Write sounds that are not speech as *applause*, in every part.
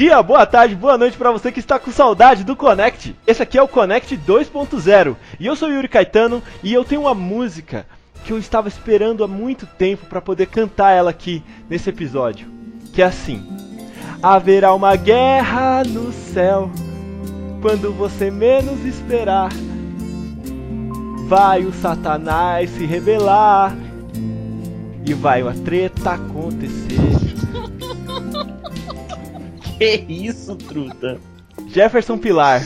dia, boa tarde, boa noite para você que está com saudade do Connect. Esse aqui é o Connect 2.0 e eu sou Yuri Caetano e eu tenho uma música que eu estava esperando há muito tempo para poder cantar ela aqui nesse episódio, que é assim: Haverá uma guerra no céu quando você menos esperar. Vai o Satanás se revelar e vai a treta acontecer. Que isso, truta? Jefferson Pilar.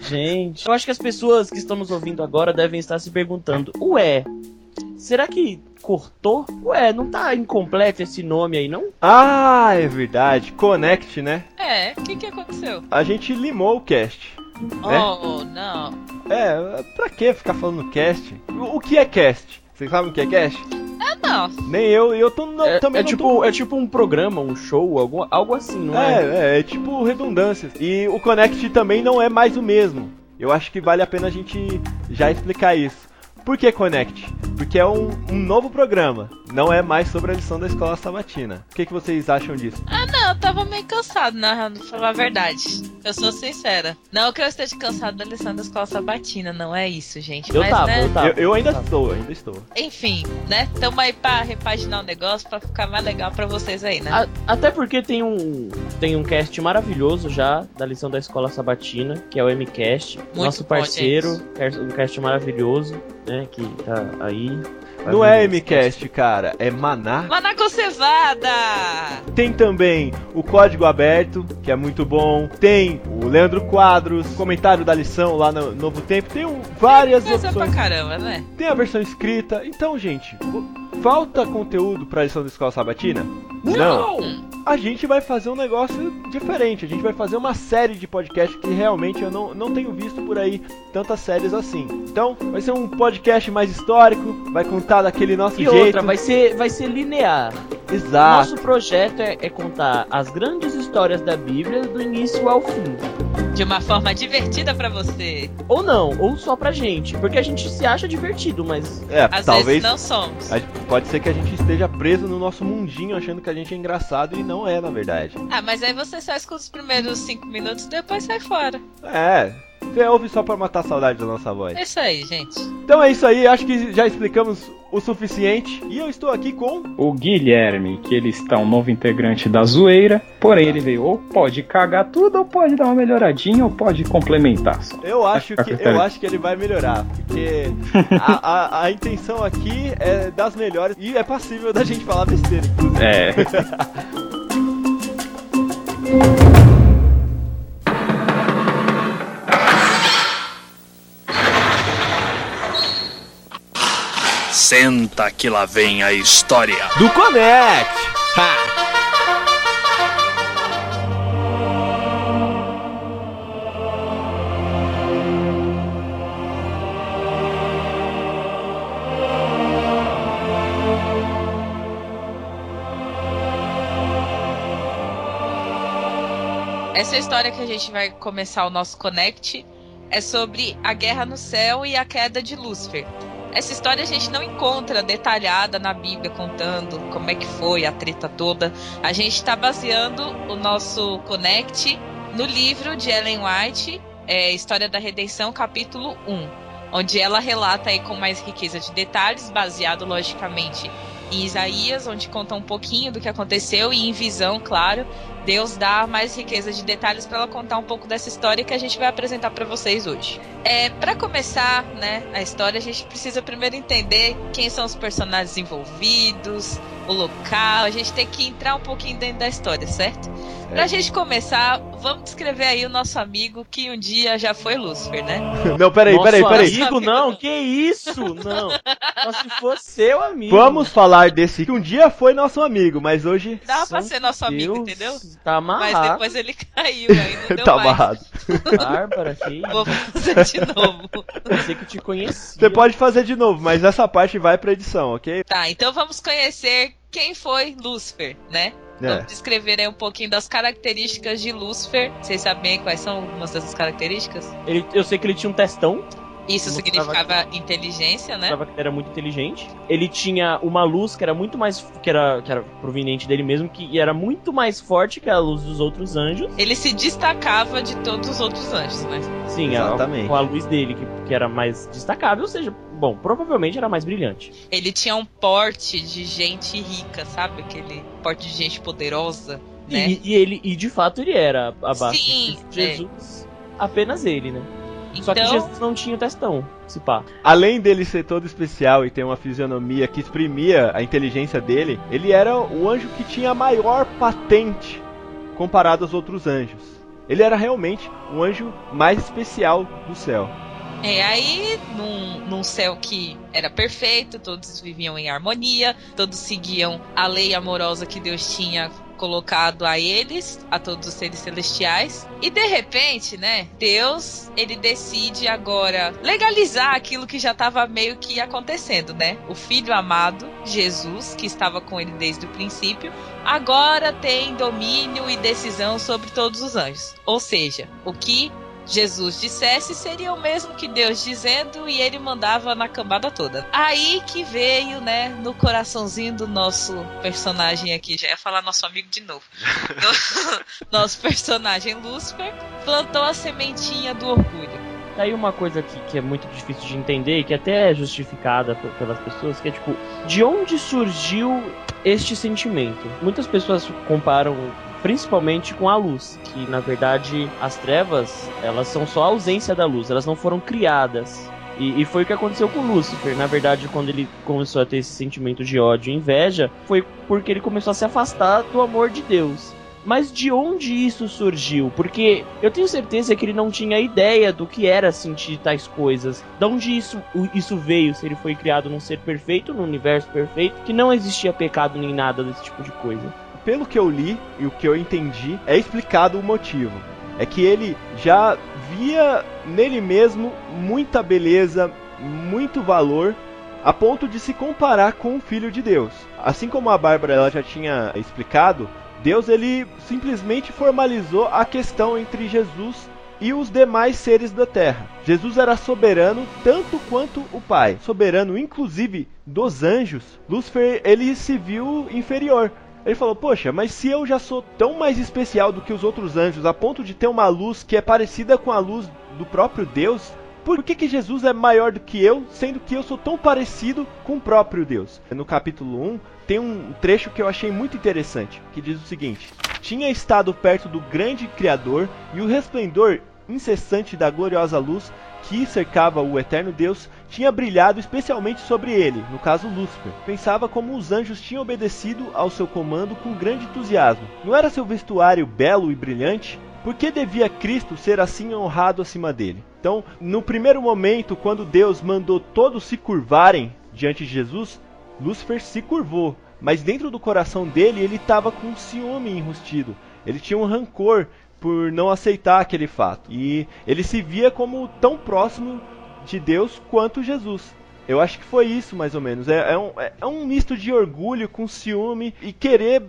Gente, eu acho que as pessoas que estão nos ouvindo agora devem estar se perguntando: Ué, será que cortou? Ué, não tá incompleto esse nome aí, não? Ah, é verdade. Connect, né? É, o que, que aconteceu? A gente limou o cast. Né? Oh, não. É, pra que ficar falando cast? O, o que é cast? Vocês sabem o que é cast? É, não. Nem eu, e eu tô não, é, também é não tipo, tô... é tipo um programa, um show, algum, algo assim, não é? É, é, é tipo redundâncias. E o Connect também não é mais o mesmo. Eu acho que vale a pena a gente já explicar isso. Por que Connect? Porque é um, um novo programa. Não é mais sobre a lição da escola sabatina. O que, que vocês acham disso? Ah, não, eu tava meio cansado, né? Pra falar a verdade. Eu sou sincera. Não que eu esteja cansado da lição da escola sabatina, não é isso, gente. Eu Mas, tava, né? eu tava. eu, eu ainda tava. estou, ainda estou. Enfim, né? Tamo aí pra repaginar o negócio pra ficar mais legal pra vocês aí, né? A- até porque tem um tem um cast maravilhoso já da lição da escola sabatina, que é o MCast, nosso bom, parceiro, cast- um cast maravilhoso, né, que tá aí. Não é. MCast, cara, é Maná. Manaco Cevada! Tem também o Código Aberto, que é muito bom. Tem o Leandro Quadros, comentário da lição lá no Novo Tempo. Tem um- várias Coisa pra opções. caramba, né? Tem a versão escrita. Então, gente, falta conteúdo pra lição da escola sabatina? A gente vai fazer um negócio diferente. A gente vai fazer uma série de podcasts que realmente eu não, não tenho visto por aí tantas séries assim. Então, vai ser um podcast mais histórico, vai contar daquele nosso E jeito. outra, vai ser, vai ser linear. Exato. Nosso projeto é, é contar as grandes histórias da Bíblia do início ao fim. De uma forma divertida pra você. Ou não, ou só pra gente. Porque a gente se acha divertido, mas. É, Às talvez vezes não somos. a- pode ser que a gente esteja preso no nosso mundinho achando que a gente é engraçado e não é, na verdade. Ah, mas aí você só escuta os primeiros cinco minutos e depois sai fora. É, você ouve só pra matar a saudade da nossa voz. É isso aí, gente. Então é isso aí, acho que já explicamos o suficiente. E eu estou aqui com. O Guilherme, que ele está um novo integrante da zoeira, porém ele veio ou pode cagar tudo, ou pode dar uma melhoradinha, ou pode complementar. só. Eu acho que eu acho que ele vai melhorar, porque *laughs* a, a, a intenção aqui é das melhores e é passível da gente falar besteira. inclusive. É, *laughs* Senta que lá vem a história. Do Connect! Ha! Essa história que a gente vai começar o nosso Connect é sobre a guerra no céu e a queda de Lúcifer. Essa história a gente não encontra detalhada na Bíblia contando como é que foi a treta toda. A gente está baseando o nosso Connect no livro de Ellen White, é, História da Redenção, capítulo 1, onde ela relata aí com mais riqueza de detalhes, baseado logicamente em Isaías, onde conta um pouquinho do que aconteceu e em visão, claro, Deus dá mais riqueza de detalhes para ela contar um pouco dessa história que a gente vai apresentar para vocês hoje. É, para começar, né, a história, a gente precisa primeiro entender quem são os personagens envolvidos, o local, a gente tem que entrar um pouquinho dentro da história, certo? Pra gente começar, vamos descrever aí o nosso amigo que um dia já foi Lúcifer, né? *laughs* Não, peraí, Nosso peraí, peraí. amigo, não, que isso? Não. Só se for seu amigo. Vamos falar desse que um dia foi nosso amigo, mas hoje Dava pra ser nosso amigo, Deus, entendeu? Tá Mas amarrado. depois ele caiu, aí não *laughs* deu tá mais. amarrado. Bárbara, que *laughs* Vou fazer de novo. Pensei que te conhecia. Você pode fazer de novo, mas essa parte vai pra edição, ok? Tá, então vamos conhecer quem foi Lúcifer, né? É. Vamos descrever aí um pouquinho das características de Lúcifer. Vocês sabem quais são algumas dessas características? Ele- eu sei que ele tinha um testão. Isso significava inteligência, né? mostrava que ele era muito inteligente. Ele tinha uma luz que era muito mais. que era, que era proveniente dele mesmo, que era muito mais forte que a luz dos outros anjos. Ele se destacava de todos os outros anjos, né? Sim, a- Exatamente. com a luz dele, que, que era mais destacável, ou seja, bom, provavelmente era mais brilhante. Ele tinha um porte de gente rica, sabe? Aquele porte de gente poderosa, né? E, e ele, e de fato ele era abaixo Sim, de Jesus. Apenas ele, né? Só que Então, Jesus não tinha o testão, se pá. Além dele ser todo especial e ter uma fisionomia que exprimia a inteligência dele, ele era o anjo que tinha a maior patente comparado aos outros anjos. Ele era realmente o anjo mais especial do céu. É, aí, num, num céu que era perfeito, todos viviam em harmonia, todos seguiam a lei amorosa que Deus tinha colocado a eles, a todos os seres celestiais. E de repente, né, Deus, ele decide agora legalizar aquilo que já estava meio que acontecendo, né? O filho amado, Jesus, que estava com ele desde o princípio, agora tem domínio e decisão sobre todos os anjos. Ou seja, o que Jesus dissesse seria o mesmo que Deus dizendo e ele mandava na cambada toda. Aí que veio, né, no coraçãozinho do nosso personagem aqui, já ia falar nosso amigo de novo. *laughs* No- *laughs* nosso personagem Lúcifer plantou a sementinha do orgulho. Daí uma coisa que, que é muito difícil de entender e que até é justificada p- pelas pessoas, que é tipo, de onde surgiu este sentimento? Muitas pessoas comparam principalmente com a luz, que na verdade as trevas, elas são só a ausência da luz, elas não foram criadas. E, e foi o que aconteceu com Lúcifer. Na verdade, quando ele começou a ter esse sentimento de ódio e inveja, foi porque ele começou a se afastar do amor de Deus. Mas de onde isso surgiu? Porque eu tenho certeza que ele não tinha ideia do que era sentir tais coisas. De onde isso, isso veio? Se ele foi criado num ser perfeito, num universo perfeito, que não existia pecado nem nada desse tipo de coisa. Pelo que eu li e o que eu entendi, é explicado o motivo. É que ele já via nele mesmo muita beleza, muito valor, a ponto de se comparar com o Filho de Deus. Assim como a Bárbara ela já tinha explicado, Deus ele simplesmente formalizou a questão entre Jesus e os demais seres da terra. Jesus era soberano tanto quanto o Pai, soberano inclusive dos anjos. Lúcifer ele se viu inferior. Ele falou: Poxa, mas se eu já sou tão mais especial do que os outros anjos, a ponto de ter uma luz que é parecida com a luz do próprio Deus, por que, que Jesus é maior do que eu, sendo que eu sou tão parecido com o próprio Deus? No capítulo 1, tem um trecho que eu achei muito interessante, que diz o seguinte: Tinha estado perto do grande Criador, e o resplendor incessante da gloriosa luz que cercava o eterno Deus tinha brilhado especialmente sobre ele, no caso Lúcifer. Pensava como os anjos tinham obedecido ao seu comando com grande entusiasmo. Não era seu vestuário belo e brilhante? Por que devia Cristo ser assim honrado acima dele? Então, no primeiro momento, quando Deus mandou todos se curvarem diante de Jesus, Lúcifer se curvou, mas dentro do coração dele ele estava com um ciúme enrustido. Ele tinha um rancor por não aceitar aquele fato. E ele se via como tão próximo de Deus quanto Jesus. Eu acho que foi isso, mais ou menos. É, é um, é um misto de orgulho com ciúme e querer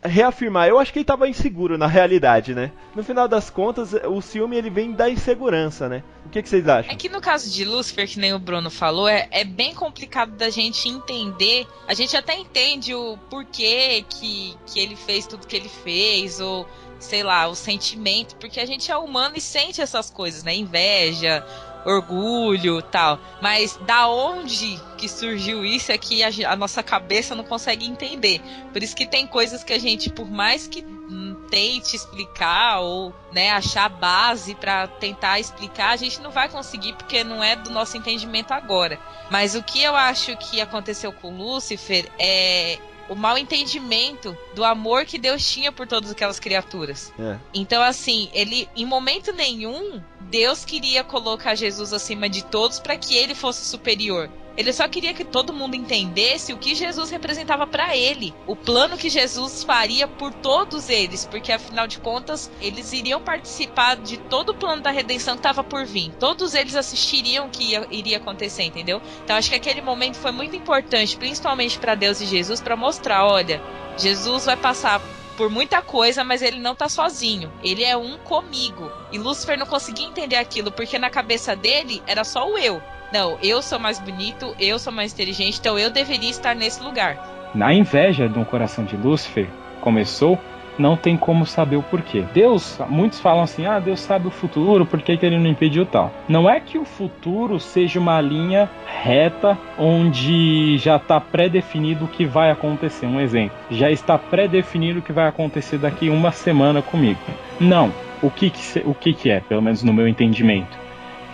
reafirmar. Eu acho que ele estava inseguro na realidade, né? No final das contas, o ciúme ele vem da insegurança, né? O que, que vocês acham? É que no caso de Lucifer, que nem o Bruno falou, é, é bem complicado da gente entender. A gente até entende o porquê que, que ele fez tudo que ele fez, ou sei lá, o sentimento, porque a gente é humano e sente essas coisas, né? Inveja, orgulho tal. Mas da onde que surgiu isso é que a, a nossa cabeça não consegue entender. Por isso que tem coisas que a gente, por mais que hum, tente explicar ou né, achar base pra tentar explicar, a gente não vai conseguir porque não é do nosso entendimento agora. Mas o que eu acho que aconteceu com Lúcifer é o mal entendimento do amor que Deus tinha por todas aquelas criaturas. É. Então, assim, ele, em momento nenhum, Deus queria colocar Jesus acima de todos para que ele fosse superior. Ele só queria que todo mundo entendesse o que Jesus representava para ele, o plano que Jesus faria por todos eles, porque afinal de contas, eles iriam participar de todo o plano da redenção que estava por vir. Todos eles assistiriam o que ia- iria acontecer, entendeu? Então acho que aquele momento foi muito importante, principalmente para Deus e Jesus, para mostrar, olha, Jesus vai passar por muita coisa, mas ele não tá sozinho. Ele é um comigo. E Lúcifer não conseguia entender aquilo, porque na cabeça dele era só o eu. Não, eu sou mais bonito, eu sou mais inteligente, então eu deveria estar nesse lugar. Na inveja do coração de Lúcifer começou não tem como saber o porquê. Deus, muitos falam assim: ah, Deus sabe o futuro, por que, que ele não impediu tal? Não é que o futuro seja uma linha reta onde já está pré-definido o que vai acontecer. Um exemplo: já está pré-definido o que vai acontecer daqui uma semana comigo. Não. O que, que, o que, que é, pelo menos no meu entendimento?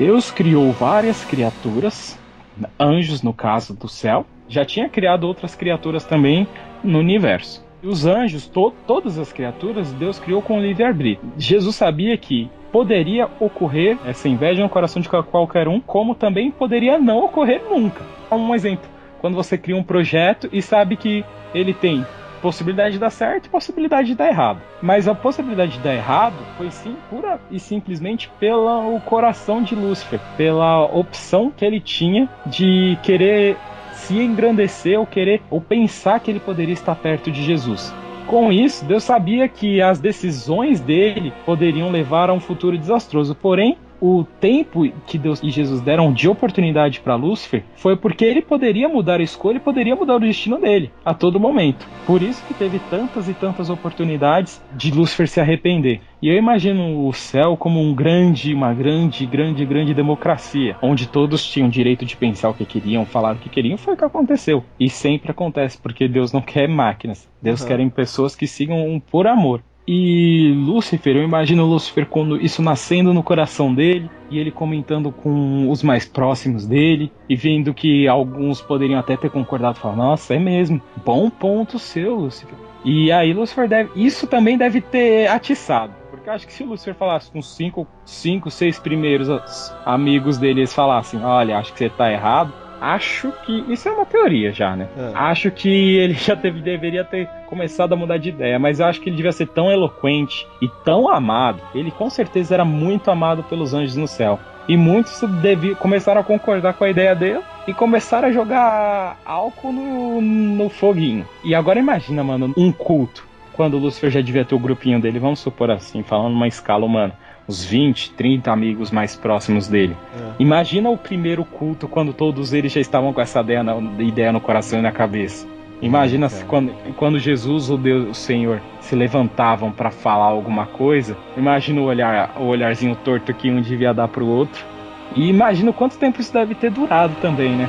Deus criou várias criaturas, anjos no caso do céu, já tinha criado outras criaturas também no universo. E os anjos, to todas as criaturas, Deus criou com livre-arbítrio. Jesus sabia que poderia ocorrer essa inveja no coração de qualquer um, como também poderia não ocorrer nunca. Um exemplo: quando você cria um projeto e sabe que ele tem possibilidade de dar certo e possibilidade de dar errado. Mas a possibilidade de dar errado foi sim pura e simplesmente pelo coração de Lúcifer, pela opção que ele tinha de querer se engrandecer ou querer ou pensar que ele poderia estar perto de Jesus. Com isso, Deus sabia que as decisões dele poderiam levar a um futuro desastroso. Porém, o tempo que Deus e Jesus deram de oportunidade para Lúcifer foi porque ele poderia mudar a escolha e poderia mudar o destino dele a todo momento. Por isso que teve tantas e tantas oportunidades de Lúcifer se arrepender. E eu imagino o céu como um grande, uma grande, grande, grande democracia, onde todos tinham direito de pensar o que queriam, falar o que queriam. Foi o que aconteceu. E sempre acontece, porque Deus não quer máquinas. Deus uhum. quer pessoas que sigam por amor. E Lúcifer, eu imagino Lúcifer quando isso nascendo no coração dele e ele comentando com os mais próximos dele e vendo que alguns poderiam até ter concordado, falar, nossa, é mesmo, bom ponto seu, Lúcifer. E aí Lúcifer deve, isso também deve ter atiçado. Porque acho que se o Lúcifer falasse com cinco, cinco, seis primeiros amigos dele, eles falassem, olha, acho que você tá errado, Acho que. Isso é uma teoria já, né? É. Acho que ele já teve, deveria ter começado a mudar de ideia, mas eu acho que ele devia ser tão eloquente e tão amado. Ele com certeza era muito amado pelos anjos no céu. E muitos deviam, começaram a concordar com a ideia dele e começaram a jogar álcool no, no foguinho. E agora imagina, mano, um culto. Quando o Lucifer já devia ter o grupinho dele, vamos supor assim, falando numa escala humana uns 20, 30 amigos mais próximos dele. É. Imagina o primeiro culto quando todos eles já estavam com essa ideia, ideia no coração e na cabeça. Imagina é, quando, quando Jesus ou Deus, o Senhor se levantavam para falar alguma coisa. Imagina o olhar, o olharzinho torto que um devia dar pro outro. E imagina quanto tempo isso deve ter durado também, né?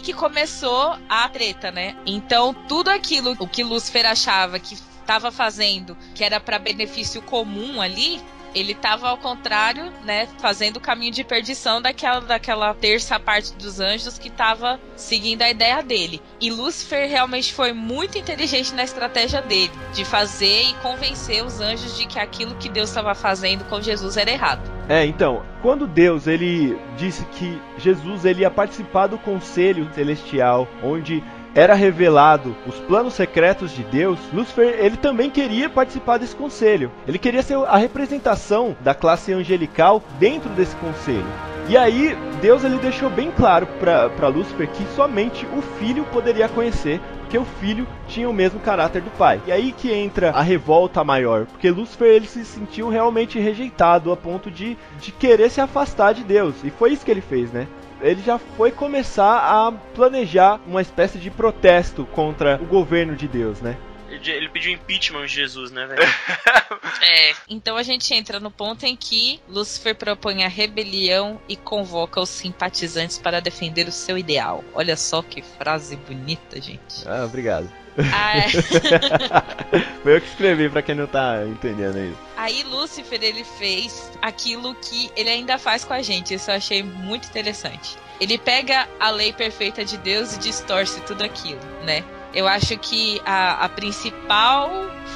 Que começou a treta, né? Então, tudo aquilo o que Lúcifer achava que estava fazendo, que era para benefício comum ali, ele estava ao contrário, né, fazendo o caminho de perdição daquela, daquela terça parte dos anjos que estava seguindo a ideia dele. E Lúcifer realmente foi muito inteligente na estratégia dele, de fazer e convencer os anjos de que aquilo que Deus estava fazendo com Jesus era errado. É, então, quando Deus ele disse que Jesus ele ia participar do conselho celestial, onde era revelado os planos secretos de Deus, Lúcifer ele também queria participar desse conselho. Ele queria ser a representação da classe angelical dentro desse conselho. E aí Deus ele deixou bem claro para Lúcifer que somente o filho poderia conhecer porque o filho tinha o mesmo caráter do pai. E aí que entra a revolta maior, porque Lúcifer ele se sentiu realmente rejeitado a ponto de, de querer se afastar de Deus. E foi isso que ele fez, né? Ele já foi começar a planejar uma espécie de protesto contra o governo de Deus, né? Ele pediu impeachment de Jesus, né, velho? *laughs* é, então a gente entra no ponto em que Lúcifer propõe a rebelião e convoca os simpatizantes para defender o seu ideal. Olha só que frase bonita, gente. Ah, obrigado. Ah, é. *laughs* Foi eu que escrevi para quem não tá entendendo isso. Aí Lúcifer ele fez aquilo que ele ainda faz com a gente. Isso eu achei muito interessante. Ele pega a lei perfeita de Deus e distorce tudo aquilo, né? Eu acho que a, a principal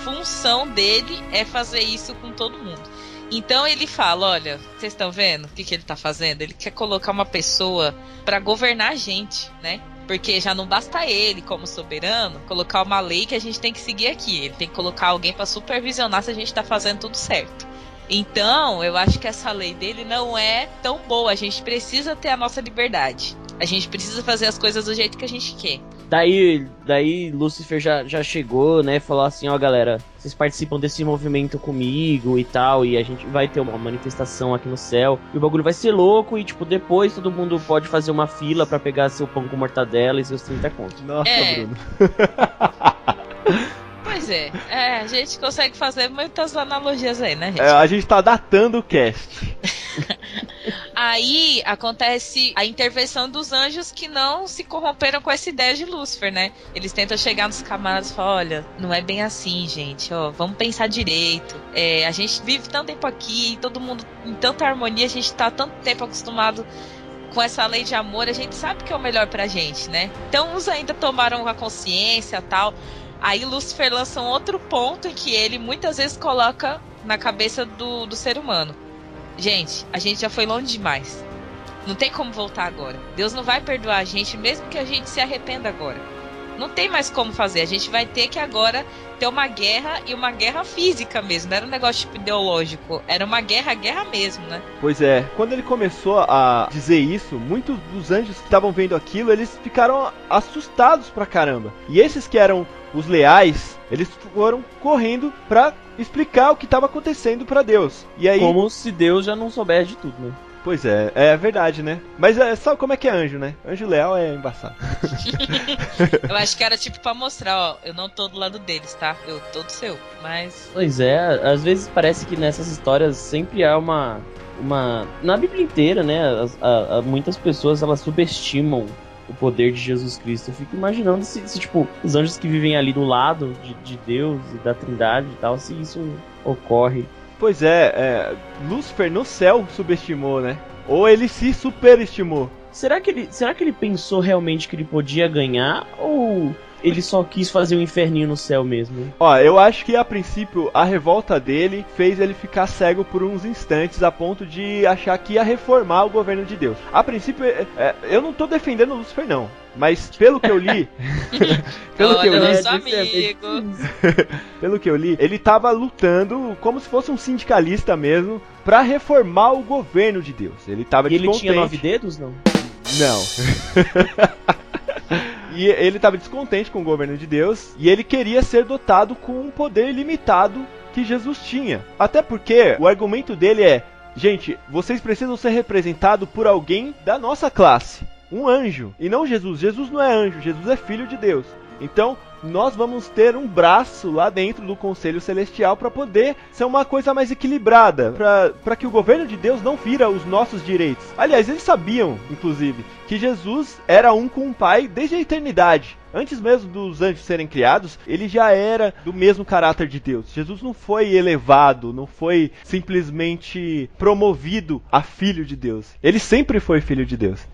função dele é fazer isso com todo mundo. Então ele fala: olha, vocês estão vendo o que, que ele está fazendo? Ele quer colocar uma pessoa para governar a gente, né? Porque já não basta ele, como soberano, colocar uma lei que a gente tem que seguir aqui. Ele tem que colocar alguém para supervisionar se a gente tá fazendo tudo certo. Então, eu acho que essa lei dele não é tão boa. A gente precisa ter a nossa liberdade. A gente precisa fazer as coisas do jeito que a gente quer. Daí, daí Lucifer já, já chegou, né? Falou assim, ó galera, vocês participam desse movimento comigo e tal, e a gente vai ter uma manifestação aqui no céu. E o bagulho vai ser louco, e tipo, depois todo mundo pode fazer uma fila para pegar seu pão com mortadela e seus 30 contos. Nossa, É. Bruno. *laughs* *laughs* Pois é, é, a gente consegue fazer muitas analogias aí, né, gente? É, a gente tá datando o cast. Aí acontece a intervenção dos anjos que não se corromperam com essa ideia de Lúcifer, né? Eles tentam chegar nos camaradas e falar: olha, não é bem assim, gente, ó, vamos pensar direito. É, a gente vive tanto tempo aqui, todo mundo em tanta harmonia, a gente tá tanto tempo acostumado com essa lei de amor, a gente sabe que é o melhor pra gente, né? Então uns ainda tomaram a consciência tal. Aí Lúcifer lança um outro ponto em que ele muitas vezes coloca na cabeça do, do ser humano. Gente, a gente já foi longe demais. Não tem como voltar agora. Deus não vai perdoar a gente, mesmo que a gente se arrependa agora. Não tem mais como fazer. A gente vai ter que agora ter uma guerra e uma guerra física mesmo. Não era um negócio tipo ideológico. Era uma guerra, guerra mesmo, né? Pois é, quando ele começou a dizer isso, muitos dos anjos que estavam vendo aquilo, eles ficaram assustados pra caramba. E esses que eram os leais, eles foram correndo pra explicar o que estava acontecendo pra Deus. E aí, Como se Deus já não soubesse de tudo, né? Pois é, é verdade, né? Mas é, sabe como é que é anjo, né? Anjo leal é embaçado. *laughs* Eu acho que era tipo pra mostrar, ó, eu não tô do lado deles, tá? Eu tô do seu. Mas. Pois é, às vezes parece que nessas histórias sempre há uma. uma na Bíblia inteira, né? as- a- a- muitas pessoas elas subestimam o poder de Jesus Cristo. Eu fico imaginando se, se, tipo, os anjos que vivem ali do lado de, de Deus e da Trindade e tal, se isso ocorre. Pois é, é, Lúcifer no céu subestimou, né? Ou ele se superestimou. Será que ele, será que ele pensou realmente que ele podia ganhar ou ele só quis fazer um inferninho no céu mesmo? Ó, eu acho que a princípio a revolta dele fez ele ficar cego por uns instantes a ponto de achar que ia reformar o governo de Deus. A princípio, é, é, eu não tô defendendo Lúcifer não, mas pelo que eu li, *laughs* pelo que eu Olha, li, amigo. *laughs* pelo que eu li, ele tava lutando como se fosse um sindicalista mesmo pra reformar o governo de Deus. Ele tava E ele tinha nove dedos, não? Não. *laughs* *laughs* e ele estava descontente com o governo de Deus e ele queria ser dotado com um poder limitado que Jesus tinha. Até porque o argumento dele é: gente, vocês precisam ser representados por alguém da nossa classe, um anjo, e não Jesus. Jesus não é anjo, Jesus é filho de Deus. Então, nós vamos ter um braço lá dentro do Conselho Celestial para poder ser uma coisa mais equilibrada, para que o governo de Deus não vira os nossos direitos. Aliás, eles sabiam, inclusive, que Jesus era um com o Pai desde a eternidade. Antes mesmo dos anjos serem criados, ele já era do mesmo caráter de Deus. Jesus não foi elevado, não foi simplesmente promovido a filho de Deus. Ele sempre foi filho de Deus.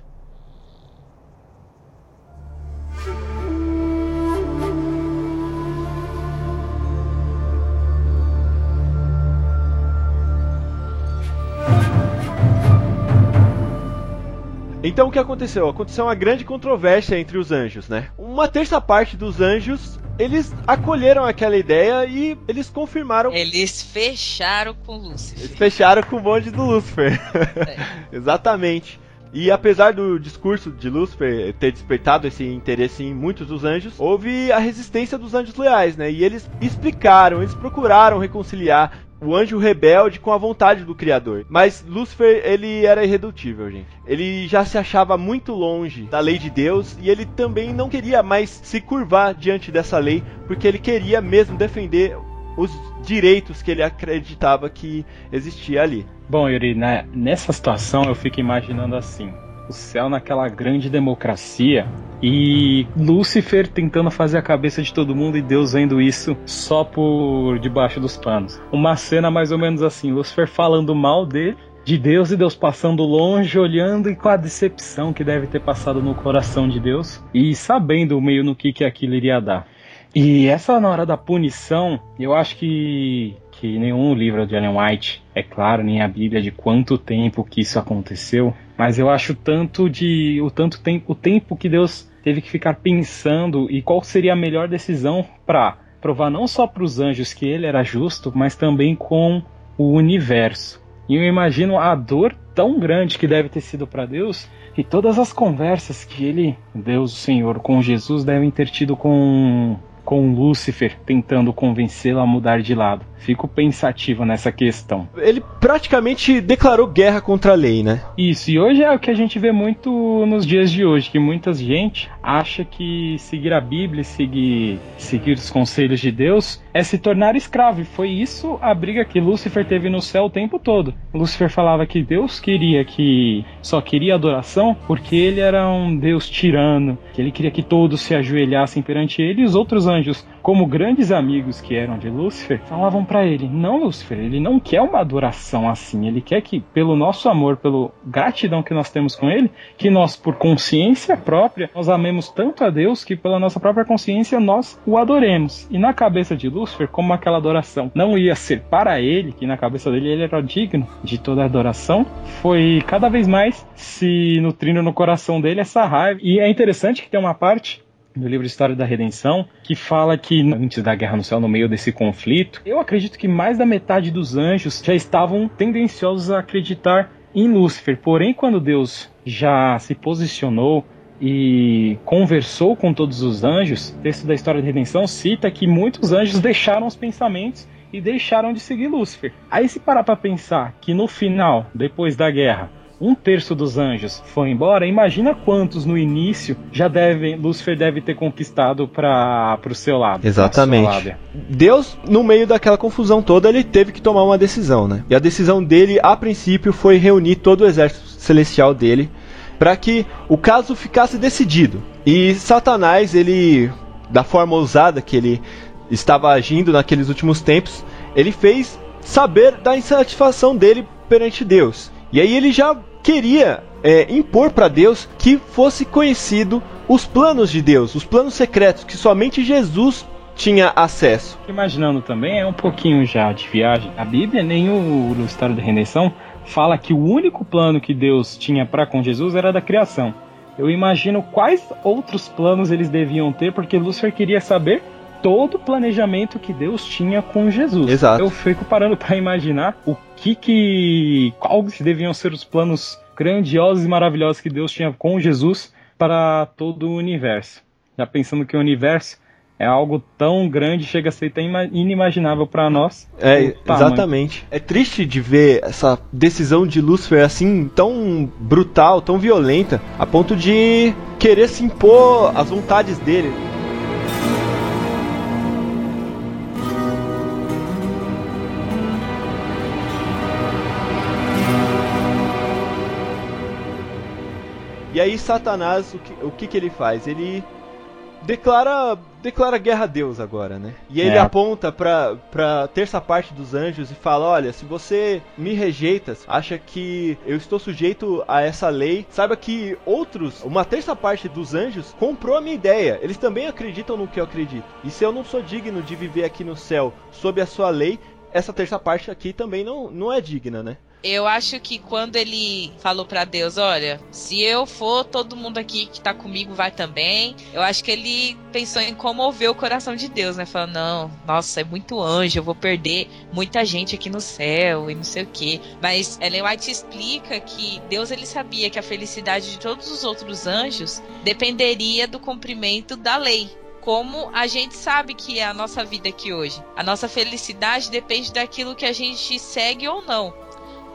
Então o que aconteceu? Aconteceu uma grande controvérsia entre os anjos, né? Uma terça parte dos anjos, eles acolheram aquela ideia e eles confirmaram, Eles fecharam com Lúcifer. eles fecharam com o bonde do Lúcifer. *laughs* *laughs* Exatamente. E apesar do discurso de Lúcifer ter despertado esse interesse em muitos dos anjos, houve a resistência dos anjos leais, né? E eles explicaram, eles procuraram reconciliar o anjo rebelde com a vontade do Criador. Mas Lúcifer, ele era irredutível, gente. Ele já se achava muito longe da lei de Deus e ele também não queria mais se curvar diante dessa lei, porque ele queria mesmo defender os direitos que ele acreditava que existia ali. Bom, Yuri, né, nessa situação eu fico imaginando assim: o céu naquela grande democracia e Lúcifer tentando fazer a cabeça de todo mundo e Deus vendo isso só por debaixo dos panos. Uma cena mais ou menos assim: Lúcifer falando mal dele. De Deus e Deus passando longe, olhando e com a decepção que deve ter passado no coração de Deus e sabendo meio no que, que aquilo iria dar. E essa na hora da punição, eu acho que que nenhum livro de Ellen White é claro, nem a Bíblia de quanto tempo que isso aconteceu, mas eu acho tanto de o tanto tempo, o tempo que Deus teve que ficar pensando e qual seria a melhor decisão para provar não só para os anjos que ele era justo, mas também com o universo. E eu imagino a dor tão grande que deve ter sido para Deus e todas as conversas que ele, Deus, o Senhor, com Jesus devem ter tido com com Lúcifer tentando convencê-lo a mudar de lado. Fico pensativo nessa questão. Ele praticamente declarou guerra contra a lei, né? Isso, e hoje é o que a gente vê muito nos dias de hoje, que muita gente acha que seguir a Bíblia, seguir, seguir os conselhos de Deus é se tornar escravo. E foi isso a briga que Lúcifer teve no céu o tempo todo. Lúcifer falava que Deus queria que só queria adoração porque ele era um Deus tirano, que ele queria que todos se ajoelhassem perante ele e os outros anjos como grandes amigos que eram de Lúcifer, falavam para ele: Não, Lúcifer, ele não quer uma adoração assim. Ele quer que, pelo nosso amor, pela gratidão que nós temos com ele, que nós, por consciência própria, nós amemos tanto a Deus que, pela nossa própria consciência, nós o adoremos. E na cabeça de Lúcifer, como aquela adoração não ia ser para ele, que na cabeça dele ele era digno de toda adoração, foi cada vez mais se nutrindo no coração dele essa raiva. E é interessante que tem uma parte no livro História da Redenção, que fala que antes da Guerra no Céu, no meio desse conflito, eu acredito que mais da metade dos anjos já estavam tendenciosos a acreditar em Lúcifer. Porém, quando Deus já se posicionou e conversou com todos os anjos, o texto da História da Redenção cita que muitos anjos deixaram os pensamentos e deixaram de seguir Lúcifer. Aí se parar para pensar que no final, depois da guerra, um terço dos anjos foi embora, imagina quantos no início já devem, Lúcifer deve ter conquistado para o seu lado. Exatamente. Deus, no meio daquela confusão toda, ele teve que tomar uma decisão, né? E a decisão dele, a princípio, foi reunir todo o exército celestial dele para que o caso ficasse decidido. E Satanás, ele, da forma ousada que ele estava agindo naqueles últimos tempos, ele fez saber da insatisfação dele perante Deus. E aí ele já queria é, impor para Deus que fosse conhecido os planos de Deus, os planos secretos que somente Jesus tinha acesso. Imaginando também, é um pouquinho já de viagem. A Bíblia, nem o, o História da Redenção, fala que o único plano que Deus tinha para com Jesus era da criação. Eu imagino quais outros planos eles deviam ter, porque Lúcifer queria saber todo o planejamento que Deus tinha com Jesus. Exato. Eu fico parando para imaginar o que que quais deviam ser os planos grandiosos e maravilhosos que Deus tinha com Jesus para todo o universo. Já pensando que o universo é algo tão grande, chega a ser tão inimaginável para nós. É, exatamente. É triste de ver essa decisão de Lúcifer assim, tão brutal, tão violenta, a ponto de querer se impor às vontades dele. E aí Satanás, o que, o que, que ele faz? Ele declara declara guerra a Deus agora, né? E ele é. aponta pra, pra terça parte dos anjos e fala: Olha, se você me rejeita, acha que eu estou sujeito a essa lei, saiba que outros, uma terça parte dos anjos, comprou a minha ideia. Eles também acreditam no que eu acredito. E se eu não sou digno de viver aqui no céu sob a sua lei, essa terça parte aqui também não, não é digna, né? Eu acho que quando ele falou para Deus, olha, se eu for, todo mundo aqui que tá comigo vai também. Eu acho que ele pensou em comover o coração de Deus, né? Falando, não, nossa, é muito anjo, eu vou perder muita gente aqui no céu e não sei o quê. Mas Ellen White explica que Deus ele sabia que a felicidade de todos os outros anjos dependeria do cumprimento da lei como a gente sabe que é a nossa vida aqui hoje. A nossa felicidade depende daquilo que a gente segue ou não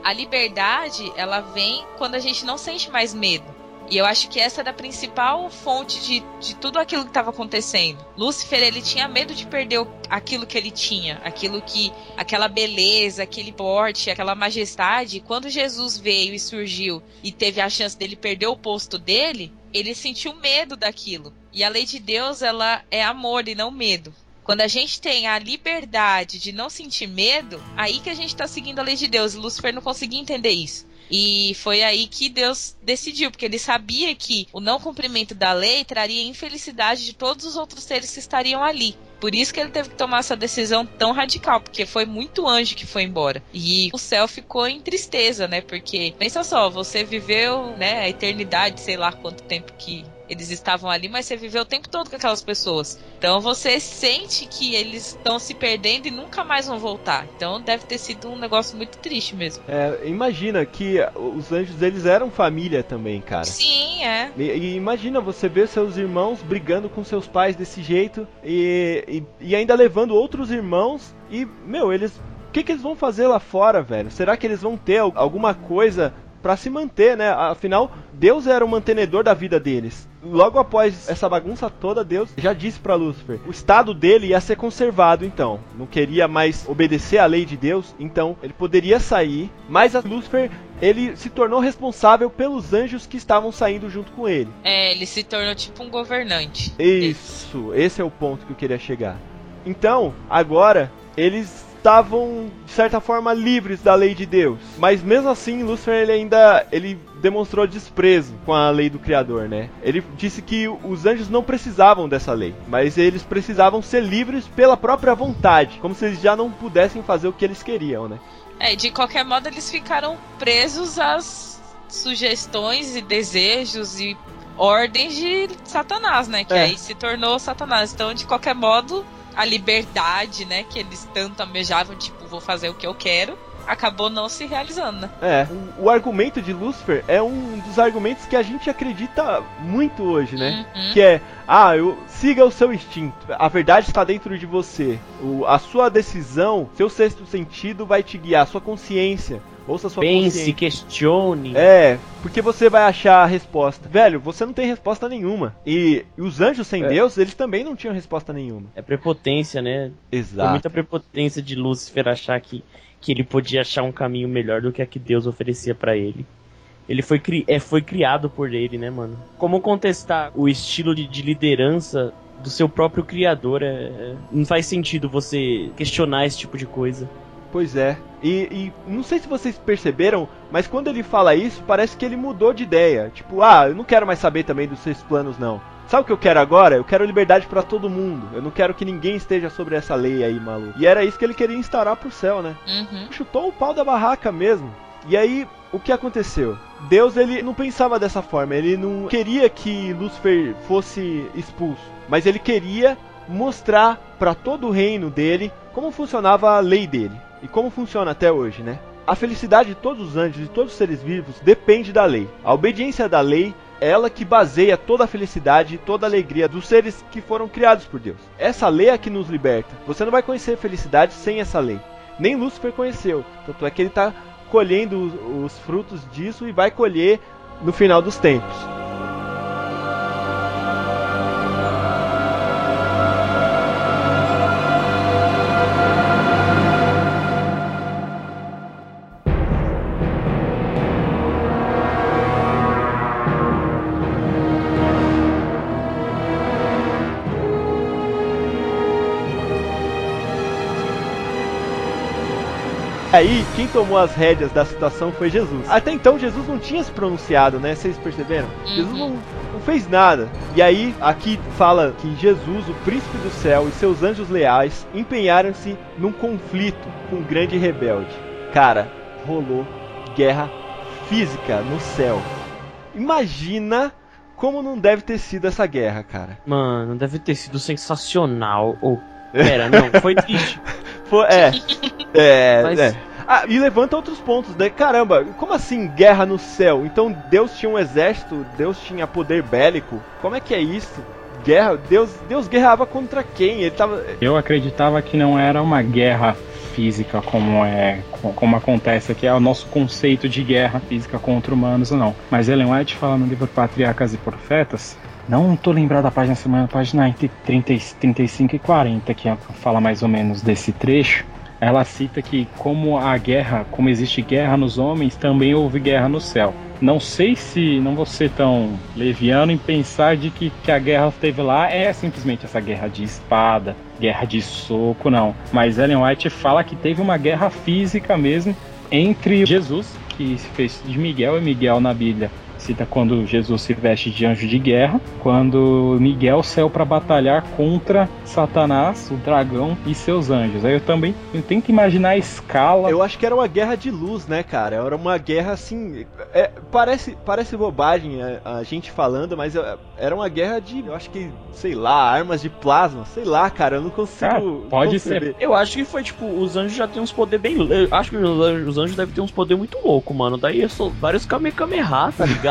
a liberdade, ela vem quando a gente não sente mais medo. E eu acho que essa era a principal fonte de, de tudo aquilo que estava acontecendo. Lúcifer, ele tinha medo de perder aquilo que ele tinha, aquilo que, aquela beleza, aquele porte, aquela majestade. Quando Jesus veio e surgiu e teve a chance dele perder o posto dele, ele sentiu medo daquilo. E a lei de Deus, ela é amor e não medo. Quando a gente tem a liberdade de não sentir medo, aí que a gente está seguindo a lei de Deus. Lúcifer não conseguia entender isso. E foi aí que Deus decidiu, porque ele sabia que o não cumprimento da lei traria infelicidade de todos os outros seres que estariam ali. Por isso que ele teve que tomar essa decisão tão radical, porque foi muito anjo que foi embora. E o céu ficou em tristeza, né? Porque pensa só, você viveu, né, a eternidade, sei lá quanto tempo que Eles estavam ali, mas você viveu o tempo todo com aquelas pessoas. Então você sente que eles estão se perdendo e nunca mais vão voltar. Então deve ter sido um negócio muito triste mesmo. É, imagina que os anjos eles eram família também, cara. Sim, é. E, e imagina você ver seus irmãos brigando com seus pais desse jeito e, e, e ainda levando outros irmãos e, meu, eles. O que, que eles vão fazer lá fora, velho? Será que eles vão ter alguma coisa para se manter, né? Afinal, Deus era o mantenedor da vida deles. Logo após essa bagunça toda, Deus já disse para Lúcifer: o estado dele ia ser conservado, então. Não queria mais obedecer à lei de Deus, então ele poderia sair. Mas a Lúcifer ele se tornou responsável pelos anjos que estavam saindo junto com ele. É, ele se tornou tipo um governante. Isso, esse é o ponto que eu queria chegar. Então, agora eles estavam de certa forma livres da lei de Deus. Mas mesmo assim, Lúcifer ele ainda ele demonstrou desprezo com a lei do criador, né? Ele disse que os anjos não precisavam dessa lei, mas eles precisavam ser livres pela própria vontade, como se eles já não pudessem fazer o que eles queriam, né? É, de qualquer modo eles ficaram presos às sugestões e desejos e ordens de Satanás, né? Que é. aí se tornou Satanás. Então, de qualquer modo, a liberdade, né, que eles tanto almejavam, tipo, vou fazer o que eu quero, acabou não se realizando, né? É, o, o, argumento de Lucifer é um dos argumentos que a gente acredita muito hoje, né? Uhum. Que é, ah, eu, siga o seu instinto, a verdade está dentro de você, o, a sua decisão, seu sexto sentido vai te guiar, a sua consciência Ouça sua Pense, questione. É, porque você vai achar a resposta. Velho, você não tem resposta nenhuma. E, os anjos sem é. Deus, eles também não tinham resposta nenhuma. É prepotência, né? Exato. muita prepotência de Lúcifer achar que, que ele podia achar um caminho melhor do que a que Deus oferecia para ele. Ele foi, cri é, foi criado por ele, né, mano? Como contestar o estilo de, de liderança do seu próprio criador? É, é, não faz sentido você questionar esse tipo de coisa. Pois é. E, e, não sei se vocês perceberam, mas quando ele fala isso, parece que ele mudou de ideia. Tipo, ah, eu não quero mais saber também dos seus planos, não. Sabe o que eu quero agora? Eu quero liberdade para todo mundo. Eu não quero que ninguém esteja sobre essa lei aí, maluco. E era isso que ele queria instaurar pro céu, né? Uhum. Chutou o pau da barraca mesmo. E aí, o que aconteceu? Deus, ele não pensava dessa forma. Ele não queria que Lúcifer fosse expulso. Mas ele queria mostrar para todo o reino dele como funcionava a lei dele e como funciona até hoje, né? A felicidade de todos os anjos e todos os seres vivos depende da lei. A obediência da lei é ela que baseia toda a felicidade e toda a alegria dos seres que foram criados por Deus. Essa lei é que nos liberta. Você não vai conhecer felicidade sem essa lei. Nem Lúcifer conheceu. Tanto é que ele está colhendo os, os frutos disso e vai colher no final dos tempos. Aí, quem tomou as rédeas da situação foi Jesus. Até então, Jesus não tinha se pronunciado, né? Vocês perceberam? Uhum. Jesus não, não fez nada. E aí, aqui fala que Jesus, o príncipe do céu, e seus anjos leais empenharam-se num conflito com um grande rebelde. Cara, rolou guerra física no céu. Imagina como não deve ter sido essa guerra, cara. Mano, deve ter sido sensacional. Ou, oh, *laughs* pera, não, foi triste. Foi, é. *laughs* É, Mas... é. Ah, e levanta outros pontos, né? Caramba, como assim guerra no céu? Então Deus tinha um exército, Deus tinha poder bélico? Como é que é isso? Guerra? Deus, Deus guerreava contra quem? Ele tava. Eu acreditava que não era uma guerra física como é como acontece aqui é o nosso conceito de guerra física contra humanos ou não. Mas Ellen White fala no livro Patriarcas e Profetas não tô lembrado da página semana, página entre 30, 35 e 40, que é, fala mais ou menos desse trecho. Ela cita que como a guerra, como existe guerra nos homens, também houve guerra no céu. Não sei se não vou ser tão leviano em pensar de que, que a guerra teve lá é simplesmente essa guerra de espada, guerra de soco, não. Mas Ellen White fala que teve uma guerra física mesmo entre Jesus, que se fez de Miguel, e Miguel na Bíblia Cita quando Jesus se veste de anjo de guerra, quando Miguel saiu para batalhar contra Satanás, o dragão e seus anjos. Aí eu também eu tento imaginar a escala. Eu acho que era uma guerra de luz, né, cara? Era uma guerra assim. é, parece, parece bobagem a, a gente falando, mas era uma guerra de. Eu acho que, sei lá, armas de plasma. Sei lá, cara, eu não consigo. Ah, pode conceber. Eu acho que foi tipo, os anjos já têm uns poderes bem. Eu acho que os anjos, os anjos devem ter uns poderes muito loucos, mano. Daí eu sou vários Kamehameha, tá ligado?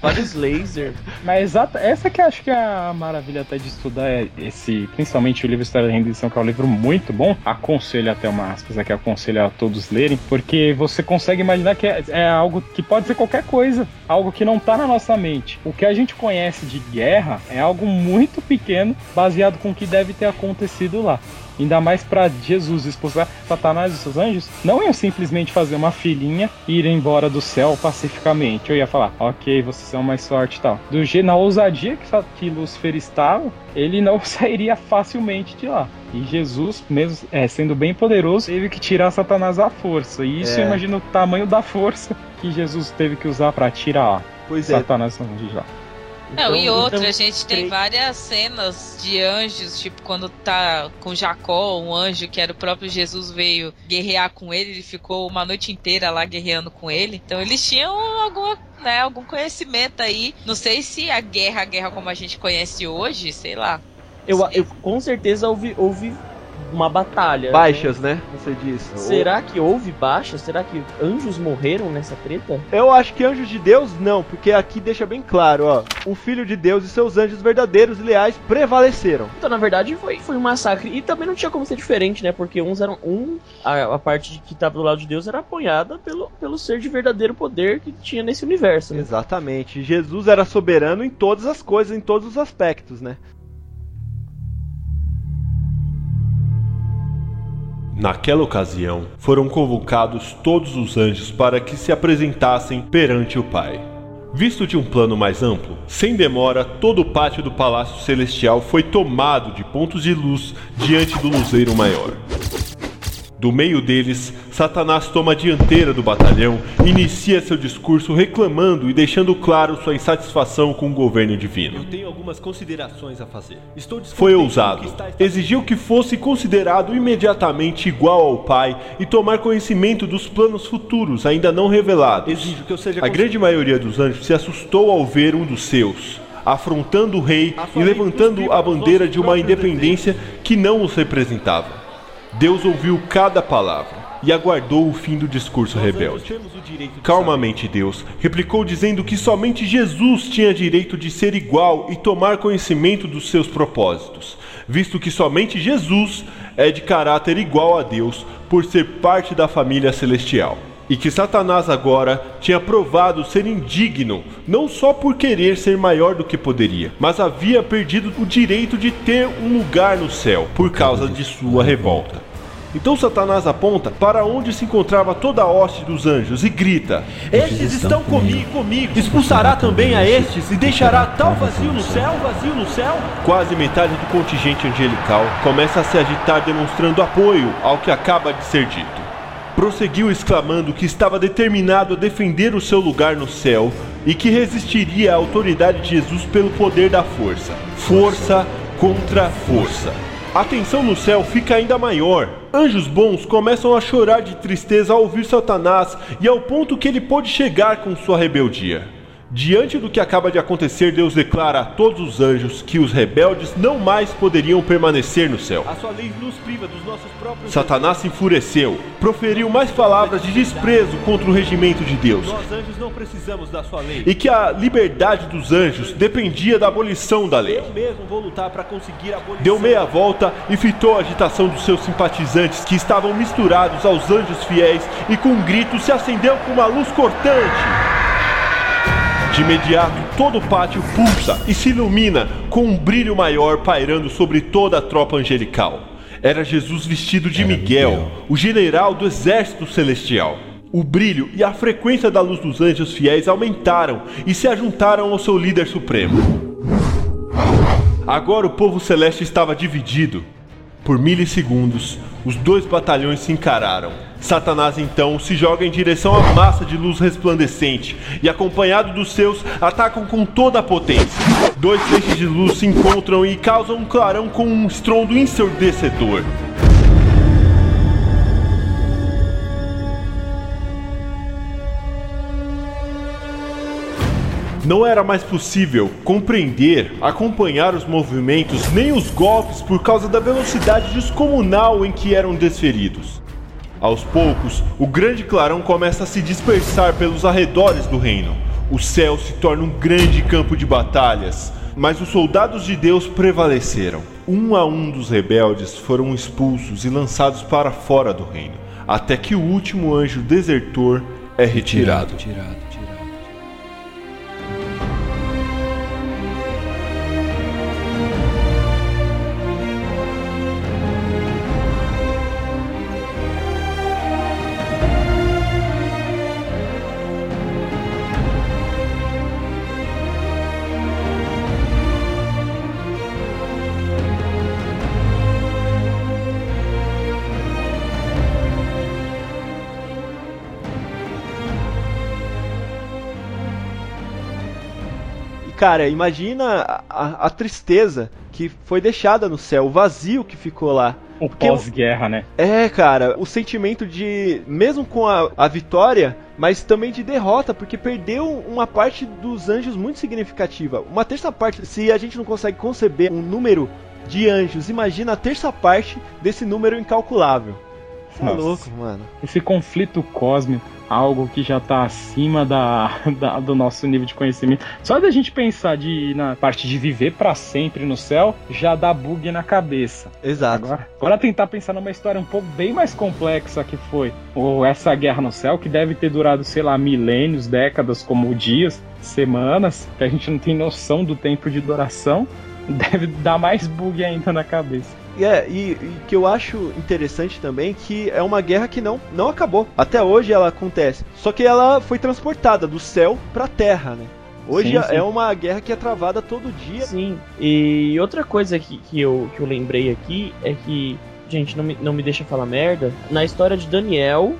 Vários *laughs* lasers. Mas exata, essa que eu acho que é a maravilha até de estudar é esse, principalmente o livro História da Rendição, que é um livro muito bom. Aconselho até uma aspas aqui, aconselho a todos lerem, porque você consegue imaginar que é, é algo que pode ser qualquer coisa, algo que não tá na nossa mente. O que a gente conhece de guerra é algo muito pequeno, baseado com o que deve ter acontecido lá. Ainda mais para Jesus expulsar Satanás e seus anjos, não iam simplesmente fazer uma filhinha e ir embora do céu pacificamente. Eu ia falar, ok, vocês são mais sorte e tal. Do jeito, na ousadia que, que Lúcifer estava, ele não *laughs* sairia facilmente de lá. E Jesus, mesmo é, sendo bem poderoso, teve que tirar Satanás à força. E isso É. imagina o tamanho da força que Jesus teve que usar para tirar Pois é. Satanás de lá. Não, e Então- outra, então, a gente tem várias cenas de anjos, tipo quando tá com Jacó, um anjo que era o próprio Jesus veio guerrear com ele, ele ficou uma noite inteira lá guerreando com ele. Então eles tinham alguma, né, algum conhecimento aí. Não sei se a guerra, a guerra como a gente conhece hoje, sei lá. Eu, eu com certeza houve, houve uma batalha. né? Baixas, né? Você disse. Será que houve baixas? Será que anjos morreram nessa treta? Eu acho que anjos de Deus não, porque aqui deixa bem claro, ó. O filho de Deus e seus anjos verdadeiros e leais prevaleceram. Então, na verdade, foi, foi um massacre. E também não tinha como ser diferente, né? Porque uns eram. Um, a, a parte de que tava do lado de Deus era apoiada pelo, pelo ser de verdadeiro poder que tinha nesse universo, né? Exatamente. Jesus era soberano em todas as coisas, em todos os aspectos, né? Naquela ocasião, foram convocados todos os anjos para que se apresentassem perante o Pai. Visto de um plano mais amplo, sem demora, todo o pátio do Palácio Celestial foi tomado de pontos de luz diante do luzeiro maior. Do meio deles, Satanás toma a dianteira do batalhão e inicia seu discurso reclamando e deixando claro sua insatisfação com o governo divino. Eu tenho algumas considerações a fazer. Estou Foi ousado. está Exigiu que fosse considerado imediatamente igual ao Pai e tomar conhecimento dos planos futuros ainda não revelados. Exijo que eu seja A grande maioria dos anjos se assustou ao ver um dos seus, afrontando o rei e levantando a bandeira de uma independência que não os representava. Deus ouviu cada palavra e aguardou o fim do discurso rebelde. Calmamente, Deus replicou dizendo que somente Jesus tinha direito de ser igual e tomar conhecimento dos seus propósitos, visto que somente Jesus é de caráter igual a Deus por ser parte da família celestial. E que Satanás agora tinha provado ser indigno, não só por querer ser maior do que poderia, mas havia perdido o direito de ter um lugar no céu por causa de sua revolta. Então Satanás aponta para onde se encontrava toda a hoste dos anjos e grita: Estes estão comigo, comigo. Expulsará também a estes e deixará tal vazio no céu, vazio no céu. Quase metade do contingente angelical começa a se agitar, demonstrando apoio ao que acaba de ser dito. Prosseguiu exclamando que estava determinado a defender o seu lugar no céu e que resistiria à autoridade de Jesus pelo poder da força. Força contra força. A tensão no céu fica ainda maior. Anjos bons começam a chorar de tristeza ao ouvir Satanás e ao ponto que ele pode chegar com sua rebeldia. Diante do que acaba de acontecer, Deus declara a todos os anjos que os rebeldes não mais poderiam permanecer no céu. A sua lei nos priva dos nossos próprios. Satanás se enfureceu, proferiu mais palavras de desprezo contra o regimento de Deus, Nós anjos não precisamos da sua lei. e que a liberdade dos anjos dependia da abolição da lei. Eu mesmo vou lutar para conseguir a abolição. Deu meia volta e fitou a agitação dos seus simpatizantes que estavam misturados aos anjos fiéis e com um grito se acendeu com uma luz cortante. De imediato, todo o pátio pulsa e se ilumina com um brilho maior pairando sobre toda a tropa angelical. Era Jesus vestido de Miguel, o general do exército celestial. O brilho e a frequência da luz dos anjos fiéis aumentaram e se ajuntaram ao seu líder supremo. Agora o povo celeste estava dividido. Por milissegundos, os dois batalhões se encararam, Satanás então se joga em direção à massa de luz resplandecente e, acompanhado dos seus, atacam com toda a potência. Dois feixes de luz se encontram e causam um clarão com um estrondo ensurdecedor. Não era mais possível compreender, acompanhar os movimentos nem os golpes por causa da velocidade descomunal em que eram desferidos. Aos poucos, o grande clarão começa a se dispersar pelos arredores do reino. O céu se torna um grande campo de batalhas, mas os soldados de Deus prevaleceram. Um a um dos rebeldes foram expulsos e lançados para fora do reino, até que o último anjo desertor é retirado. Tirado. Cara, imagina a, a- tristeza que foi deixada no céu, o vazio que ficou lá. O pós-guerra, né? É, cara, o sentimento de, mesmo com a, a vitória, mas também de derrota, porque perdeu uma parte dos anjos muito significativa. Uma terça parte, se a gente não consegue conceber um número de anjos, imagina a terça parte desse número incalculável. Isso é Nossa. louco, mano. Esse conflito cósmico, algo que já tá acima da, *laughs* da- do nosso nível de conhecimento. Só da gente pensar de na parte de viver pra sempre no céu, já dá bug na cabeça. Exato. Agora, agora tentar pensar numa história um pouco bem mais complexa que foi ou essa guerra no céu, que deve ter durado, sei lá, milênios, décadas, como dias, semanas, que a gente não tem noção do tempo de duração, *laughs* deve dar mais bug ainda na cabeça. E, é, e, e que eu acho interessante também que é uma guerra que não, não acabou. Até hoje ela acontece. Só que ela foi transportada do céu pra terra, né? Hoje Sim, sim. é uma guerra que é travada todo dia. Sim. E outra coisa que, que, eu, que eu lembrei aqui é que, gente, não me, não me deixa falar merda. Na história de Daniel,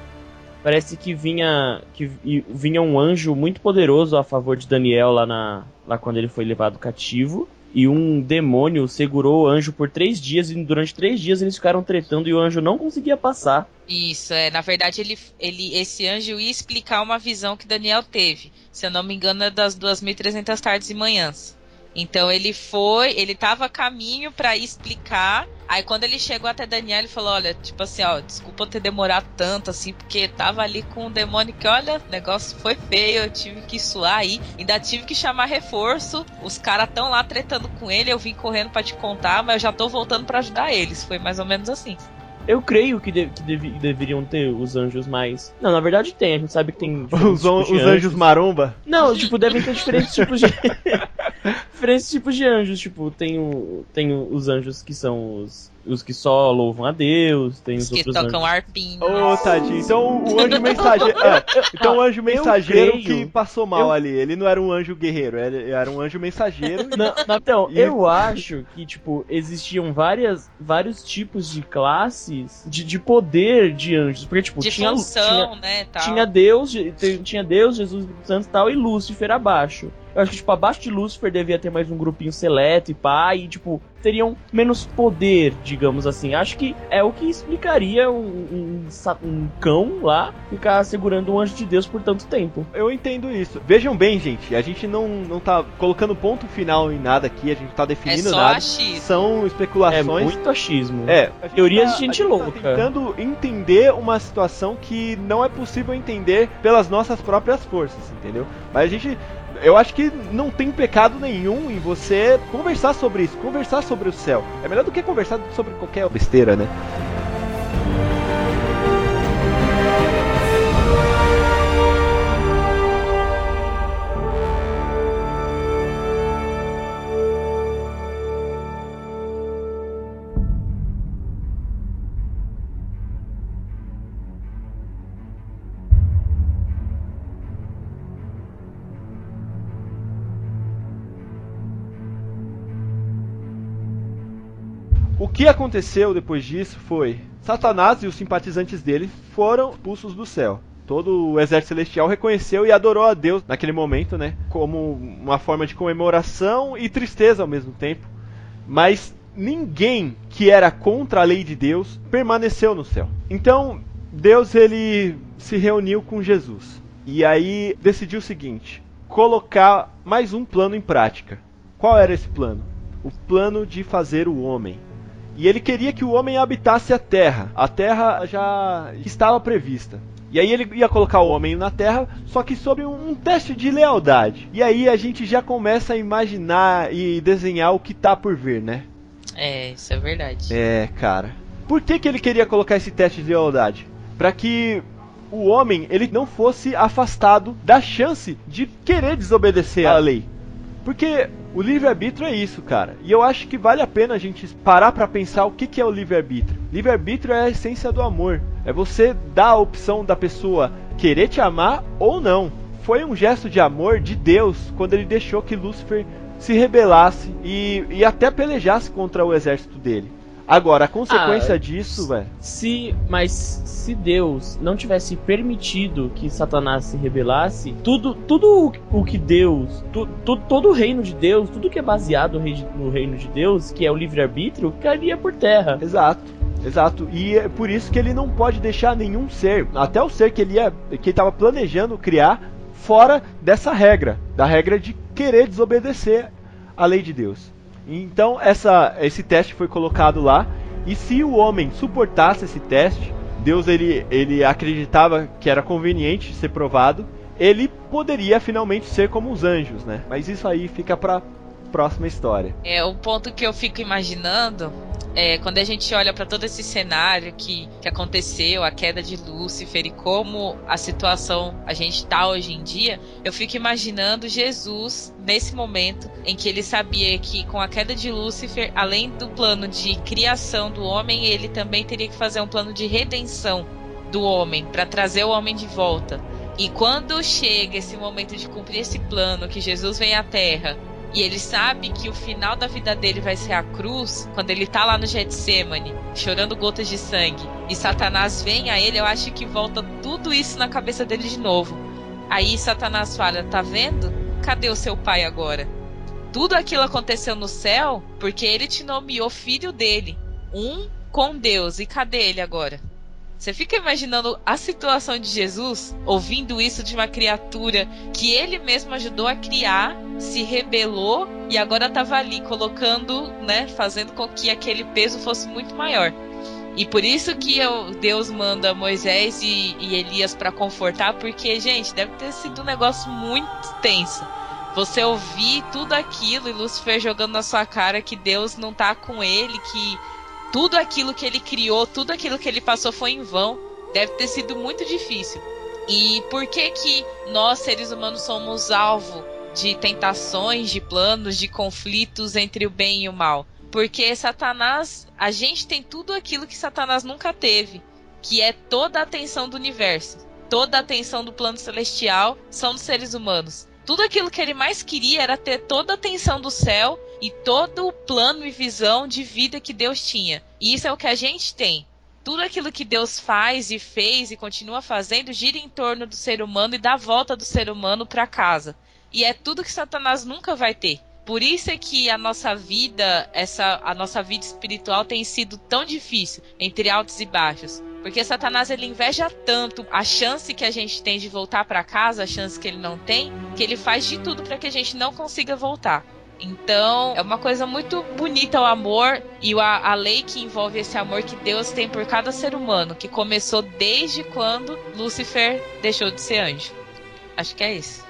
parece que vinha que vi- vinha um anjo muito poderoso a favor de Daniel lá, na, lá quando ele foi levado cativo. E um demônio segurou o anjo por três dias, e durante três dias eles ficaram tretando e o anjo não conseguia passar. Isso, é. Na verdade, ele, ele, esse anjo ia explicar uma visão que Daniel teve. Se eu não me engano, é das 2.300 tardes e manhãs. Então ele foi, ele tava a caminho pra explicar. Aí quando ele chegou até Daniel, ele falou: Olha, tipo assim, ó, desculpa ter demorado tanto assim, porque tava ali com um demônio que, olha, o negócio foi feio, eu tive que suar aí. Ainda tive que chamar reforço. Os caras tão lá tretando com ele, eu vim correndo pra te contar, mas eu já tô voltando pra ajudar eles. Foi mais ou menos assim. Eu creio que, de- que devi- deveriam ter os anjos mais. Não, na verdade tem, a gente sabe que tem. Os, de os anjos maromba. Não, tipo, devem ter diferentes tipos de. *laughs* diferentes tipos de anjos. Tipo, tem, o, tem os anjos que são os, os que só louvam a Deus, tem os Os que outros tocam anjos. arpinho. Ô, tadinho. Então o anjo mensageiro. ah, então o anjo mensageiro creio- que passou mal eu- ali. Ele não era um anjo guerreiro, ele era um anjo mensageiro. Não, não, então, E- eu acho que, tipo, existiam várias, vários tipos de classes de, de poder de anjos. Porque, tipo, de tinha, função, tinha, né, tal. tinha Deus, tinha Deus, Jesus Santo e tal, e Lúcifer abaixo. Eu acho que, tipo, abaixo de Lúcifer devia ter mais um grupinho seleto e pá, e, tipo, teriam menos poder, digamos assim. Acho que é o que explicaria um, um, um cão lá ficar segurando um anjo de Deus por tanto tempo. Eu entendo isso. Vejam bem, gente, a gente não, não tá colocando ponto final em nada aqui, a gente não tá é definindo só nada. achismo. São É especulações. muito achismo. É, a gente Teorias tá- de gente a tá louca. tentando entender uma situação que não é possível entender pelas nossas próprias forças, entendeu? Mas a gente. Eu acho que não tem pecado nenhum em você conversar sobre isso, conversar sobre o céu. É melhor do que conversar sobre qualquer besteira, né? Que aconteceu depois disso foi Satanás e os simpatizantes dele foram expulsos do céu. Todo o exército celestial reconheceu e adorou a Deus naquele momento, né? Como uma forma de comemoração e tristeza ao mesmo tempo. Mas ninguém que era contra a lei de Deus permaneceu no céu. Então, Deus ele se reuniu com Jesus. E aí decidiu o seguinte: colocar mais um plano em prática. Qual era esse plano? O plano de fazer o homem. E ele queria que o homem habitasse a terra. A terra já estava prevista. E aí ele ia colocar o homem na Terra, só que sob um teste de lealdade. E aí a gente já começa a imaginar e desenhar o que tá por vir, né? É, isso é verdade. É, cara. Por que, que ele queria colocar esse teste de lealdade? Para que o homem ele não fosse afastado da chance de querer desobedecer à lei. Porque o livre-arbítrio é isso, cara. E eu acho que vale a pena a gente parar para pensar o que, que é o livre-arbítrio. Livre-arbítrio é a essência do amor. É você dar a opção da pessoa querer te amar ou não. Foi um gesto de amor de Deus quando ele deixou que Lúcifer se rebelasse e, e até pelejasse contra o exército dele. Agora, a consequência Ah, disso, velho. Se, mas se Deus não tivesse permitido que Satanás se rebelasse, tudo, tudo o- que Deus, tu, tu- todo o reino de Deus, tudo que é baseado no rei- no reino de Deus, que é o livre-arbítrio, cairia por terra. Exato. Exato, e é por isso que ele não pode deixar nenhum ser, até o ser que ele ia, que ele estava planejando criar, fora dessa regra, da regra de querer desobedecer a lei de Deus. Então essa, esse teste foi colocado lá, e se o homem suportasse esse teste, Deus ele, ele acreditava que era conveniente ser provado, ele poderia finalmente ser como os anjos, né? Mas isso aí fica para próxima história. É, o ponto que eu fico imaginando é quando a gente olha para todo esse cenário que, que aconteceu, a queda de Lúcifer e como a situação a gente tá hoje em dia, eu fico imaginando Jesus nesse momento em que ele sabia que com a queda de Lúcifer, além do plano de criação do homem, ele também teria que fazer um plano de redenção do homem para trazer o homem de volta. E quando chega esse momento de cumprir esse plano, que Jesus vem à Terra e ele sabe que o final da vida dele vai ser a cruz, quando ele tá lá no Getsemane, chorando gotas de sangue, e Satanás vem a ele, eu acho que volta tudo isso na cabeça dele de novo. Aí Satanás fala: Tá vendo? Cadê o seu pai agora? Tudo aquilo aconteceu no céu porque ele te nomeou filho dele, um com Deus. E cadê ele agora? Você fica imaginando a situação de Jesus ouvindo isso de uma criatura que ele mesmo ajudou a criar, se rebelou e agora estava ali colocando, né, fazendo com que aquele peso fosse muito maior. E por isso que eu- Deus manda Moisés e, e Elias para confortar, porque, gente, deve ter sido um negócio muito tenso. Você ouvir tudo aquilo e Lúcifer jogando na sua cara que Deus não tá com ele, que tudo aquilo que ele criou, tudo aquilo que ele passou foi em vão. Deve ter sido muito difícil. E por que que nós seres humanos somos alvo de tentações, de planos, de conflitos entre o bem e o mal? Porque Satanás, a gente tem tudo aquilo que Satanás nunca teve, que é toda a atenção do universo, toda a atenção do plano celestial são dos seres humanos. Tudo aquilo que ele mais queria era ter toda a atenção do céu e todo o plano e visão de vida que Deus tinha. E isso é o que a gente tem. Tudo aquilo que Deus faz e fez e continua fazendo gira em torno do ser humano e dá volta do ser humano para casa. E é tudo que Satanás nunca vai ter. Por isso é que a nossa vida, essa a nossa vida espiritual tem sido tão difícil, entre altos e baixos. Porque Satanás ele inveja tanto a chance que a gente tem de voltar para casa, a chance que ele não tem, que ele faz de tudo para que a gente não consiga voltar. Então, é uma coisa muito bonita o amor e a, a lei que envolve esse amor que Deus tem por cada ser humano, que começou desde quando Lúcifer deixou de ser anjo. Acho que é isso.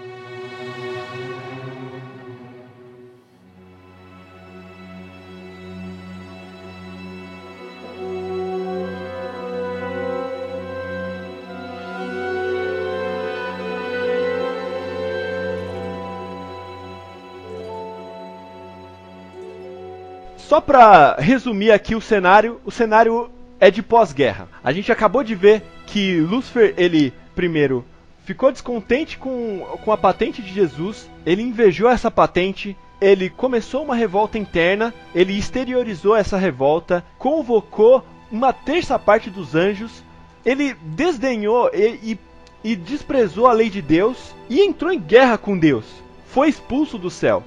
Só pra resumir aqui o cenário, o cenário é de pós-guerra. A gente acabou de ver que Lúcifer, ele primeiro ficou descontente com, com a patente de Jesus, ele invejou essa patente, ele começou uma revolta interna, ele exteriorizou essa revolta, convocou uma terça parte dos anjos, ele desdenhou e, e, e desprezou a lei de Deus e entrou em guerra com Deus. Foi expulso do céu.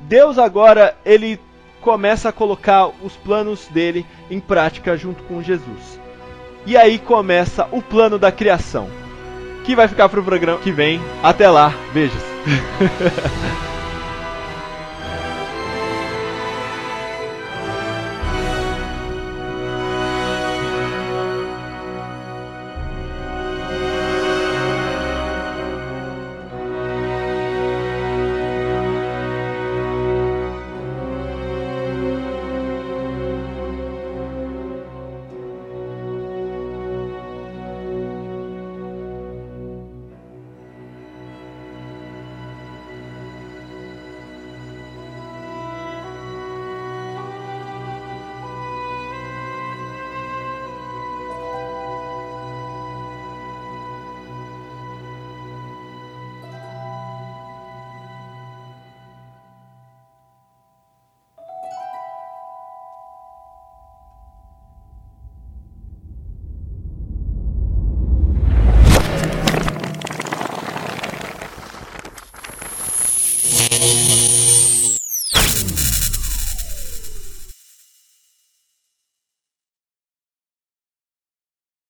Deus agora ele começa a colocar os planos dele em prática junto com Jesus. E aí começa o plano da criação, que vai ficar pro programa que vem. Até lá, beijos. *laughs*